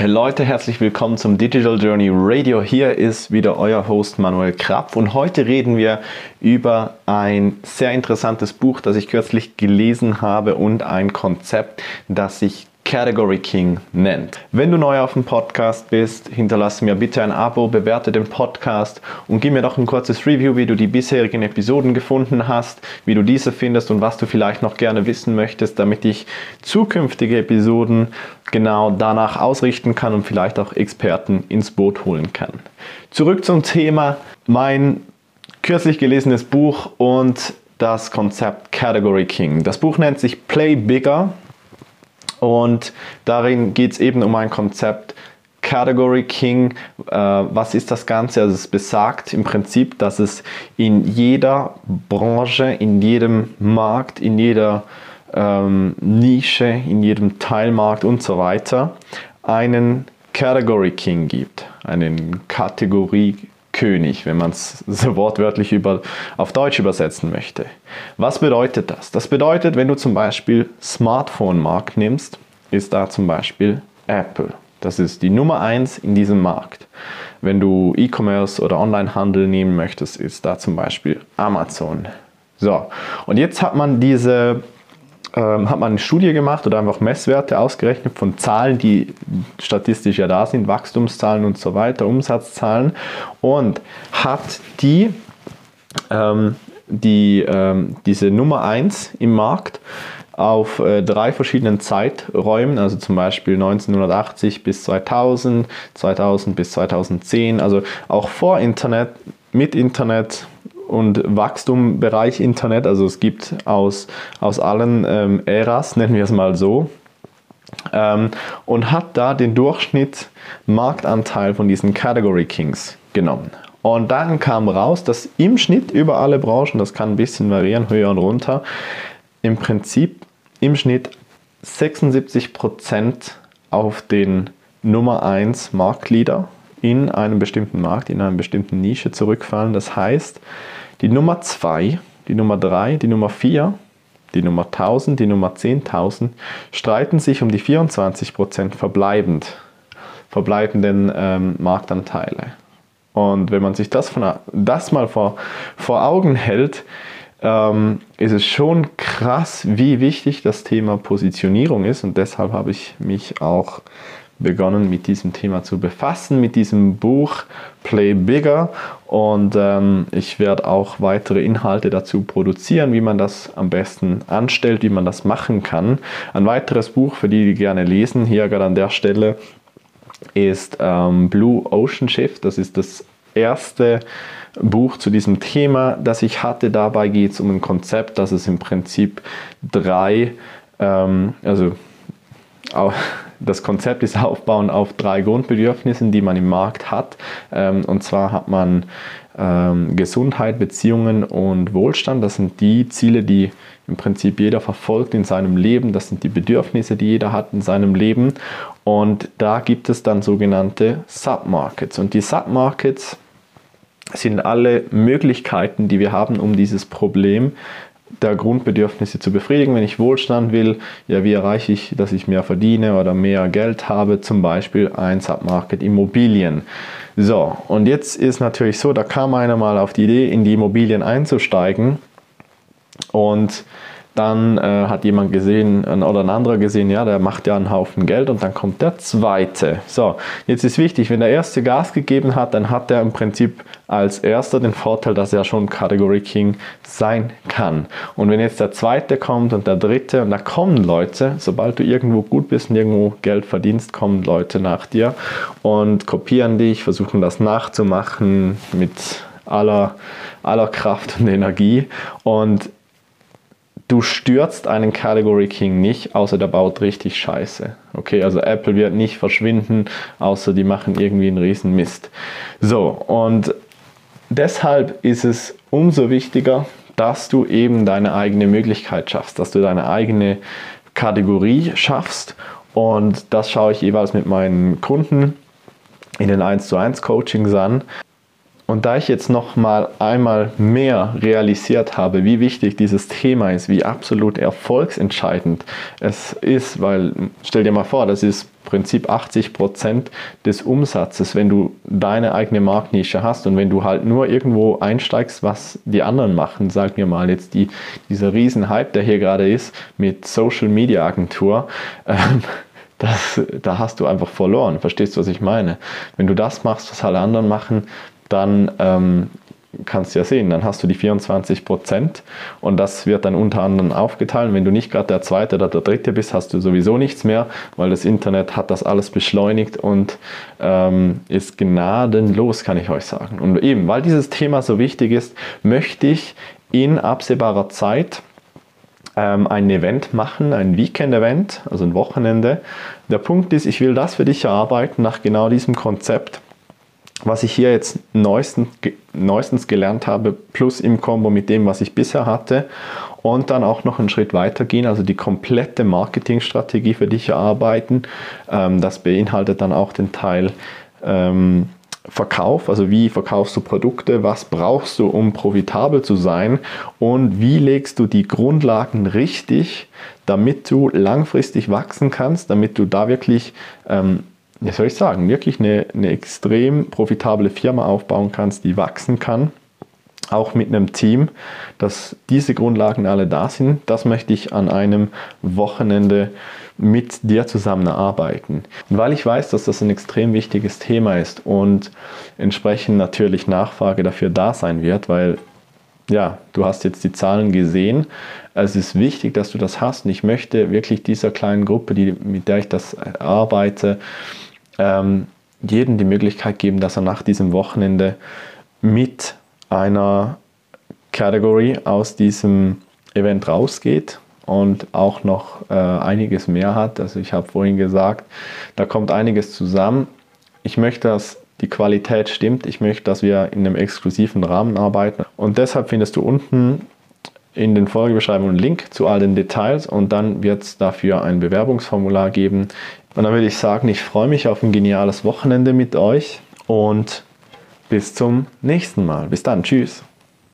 Hey Leute, herzlich willkommen zum Digital Journey Radio. Hier ist wieder euer Host Manuel Krapf und heute reden wir über ein sehr interessantes Buch, das ich kürzlich gelesen habe und ein Konzept, das sich Category King nennt. Wenn du neu auf dem Podcast bist, hinterlasse mir bitte ein Abo, bewerte den Podcast und gib mir doch ein kurzes Review, wie du die bisherigen Episoden gefunden hast, wie du diese findest und was du vielleicht noch gerne wissen möchtest, damit ich zukünftige Episoden genau danach ausrichten kann und vielleicht auch Experten ins Boot holen kann. Zurück zum Thema mein kürzlich gelesenes Buch und das Konzept Category King. Das Buch nennt sich Play Bigger und darin geht es eben um ein Konzept Category King. Äh, was ist das Ganze? Also es besagt im Prinzip, dass es in jeder Branche, in jedem Markt, in jeder ähm, Nische, in jedem Teilmarkt und so weiter einen Category King gibt, einen Kategorie König, wenn man es so wortwörtlich über, auf Deutsch übersetzen möchte. Was bedeutet das? Das bedeutet, wenn du zum Beispiel Smartphone-Markt nimmst, ist da zum Beispiel Apple. Das ist die Nummer 1 in diesem Markt. Wenn du E-Commerce oder Onlinehandel nehmen möchtest, ist da zum Beispiel Amazon. So, und jetzt hat man diese ähm, hat man eine Studie gemacht oder einfach Messwerte ausgerechnet von Zahlen, die statistisch ja da sind, Wachstumszahlen und so weiter, Umsatzzahlen und hat die, ähm, die ähm, diese Nummer 1 im Markt auf äh, drei verschiedenen Zeiträumen, also zum Beispiel 1980 bis 2000, 2000 bis 2010, also auch vor Internet, mit Internet, und Wachstumbereich Internet. Also es gibt aus, aus allen ähm, Äras, nennen wir es mal so, ähm, und hat da den Durchschnitt Marktanteil von diesen Category Kings genommen. Und dann kam raus, dass im Schnitt über alle Branchen, das kann ein bisschen variieren, höher und runter, im Prinzip im Schnitt 76% auf den Nummer 1 Marktleader in einem bestimmten Markt, in einer bestimmten Nische zurückfallen. Das heißt, die Nummer 2, die Nummer 3, die Nummer 4, die Nummer 1000, die Nummer 10.000 streiten sich um die 24% verbleibend, verbleibenden ähm, Marktanteile. Und wenn man sich das, von, das mal vor, vor Augen hält, ähm, ist es schon krass, wie wichtig das Thema Positionierung ist. Und deshalb habe ich mich auch begonnen mit diesem Thema zu befassen, mit diesem Buch Play Bigger. Und ähm, ich werde auch weitere Inhalte dazu produzieren, wie man das am besten anstellt, wie man das machen kann. Ein weiteres Buch, für die, die gerne lesen, hier gerade an der Stelle, ist ähm, Blue Ocean Shift. Das ist das erste Buch zu diesem Thema, das ich hatte. Dabei geht es um ein Konzept, das es im Prinzip drei, ähm, also das Konzept ist aufbauen auf drei Grundbedürfnissen, die man im Markt hat. Ähm, und zwar hat man ähm, Gesundheit, Beziehungen und Wohlstand. Das sind die Ziele, die im Prinzip jeder verfolgt in seinem Leben. Das sind die Bedürfnisse, die jeder hat in seinem Leben. Und da gibt es dann sogenannte Submarkets. Und die Submarkets sind alle Möglichkeiten, die wir haben, um dieses Problem der Grundbedürfnisse zu befriedigen. Wenn ich Wohlstand will, ja, wie erreiche ich, dass ich mehr verdiene oder mehr Geld habe? Zum Beispiel ein Submarket Immobilien. So, und jetzt ist natürlich so, da kam einer mal auf die Idee, in die Immobilien einzusteigen und dann äh, hat jemand gesehen oder ein anderer gesehen, ja, der macht ja einen Haufen Geld und dann kommt der zweite. So, jetzt ist wichtig, wenn der erste Gas gegeben hat, dann hat er im Prinzip als erster den Vorteil, dass er schon Category King sein kann. Und wenn jetzt der zweite kommt und der dritte und da kommen Leute, sobald du irgendwo gut bist und irgendwo Geld verdienst, kommen Leute nach dir und kopieren dich, versuchen das nachzumachen mit aller, aller Kraft und Energie und du stürzt einen Category King nicht, außer der baut richtig Scheiße. Okay, also Apple wird nicht verschwinden, außer die machen irgendwie einen riesen Mist. So, und deshalb ist es umso wichtiger, dass du eben deine eigene Möglichkeit schaffst, dass du deine eigene Kategorie schaffst. Und das schaue ich jeweils mit meinen Kunden in den 1 zu 1 Coachings an. Und da ich jetzt noch mal einmal mehr realisiert habe, wie wichtig dieses Thema ist, wie absolut erfolgsentscheidend es ist, weil stell dir mal vor, das ist Prinzip 80 Prozent des Umsatzes, wenn du deine eigene Marktnische hast und wenn du halt nur irgendwo einsteigst, was die anderen machen, sag mir mal jetzt die, dieser Riesenhype, der hier gerade ist mit Social Media Agentur. Ähm, das, da hast du einfach verloren. Verstehst du, was ich meine? Wenn du das machst, was alle anderen machen, dann ähm, kannst du ja sehen, dann hast du die 24 Prozent und das wird dann unter anderem aufgeteilt. Wenn du nicht gerade der zweite oder der dritte bist, hast du sowieso nichts mehr, weil das Internet hat das alles beschleunigt und ähm, ist gnadenlos, kann ich euch sagen. Und eben, weil dieses Thema so wichtig ist, möchte ich in absehbarer Zeit ähm, ein Event machen, ein Weekend-Event, also ein Wochenende. Der Punkt ist, ich will das für dich erarbeiten nach genau diesem Konzept was ich hier jetzt neuestens, neuestens gelernt habe, plus im Kombo mit dem, was ich bisher hatte, und dann auch noch einen Schritt weiter gehen, also die komplette Marketingstrategie für dich erarbeiten. Ähm, das beinhaltet dann auch den Teil ähm, Verkauf, also wie verkaufst du Produkte, was brauchst du, um profitabel zu sein und wie legst du die Grundlagen richtig, damit du langfristig wachsen kannst, damit du da wirklich ähm, wie soll ich sagen, wirklich eine, eine extrem profitable Firma aufbauen kannst, die wachsen kann, auch mit einem Team, dass diese Grundlagen alle da sind, das möchte ich an einem Wochenende mit dir zusammen erarbeiten. Und weil ich weiß, dass das ein extrem wichtiges Thema ist und entsprechend natürlich Nachfrage dafür da sein wird, weil ja, du hast jetzt die Zahlen gesehen. Es ist wichtig, dass du das hast. Und ich möchte wirklich dieser kleinen Gruppe, die, mit der ich das arbeite, ähm, jedem die Möglichkeit geben, dass er nach diesem Wochenende mit einer Category aus diesem Event rausgeht und auch noch äh, einiges mehr hat. Also ich habe vorhin gesagt, da kommt einiges zusammen. Ich möchte, dass die Qualität stimmt. Ich möchte, dass wir in einem exklusiven Rahmen arbeiten. Und deshalb findest du unten in den Folgebeschreibungen einen Link zu all den Details und dann wird es dafür ein Bewerbungsformular geben. Und dann würde ich sagen, ich freue mich auf ein geniales Wochenende mit euch und bis zum nächsten Mal. Bis dann, tschüss.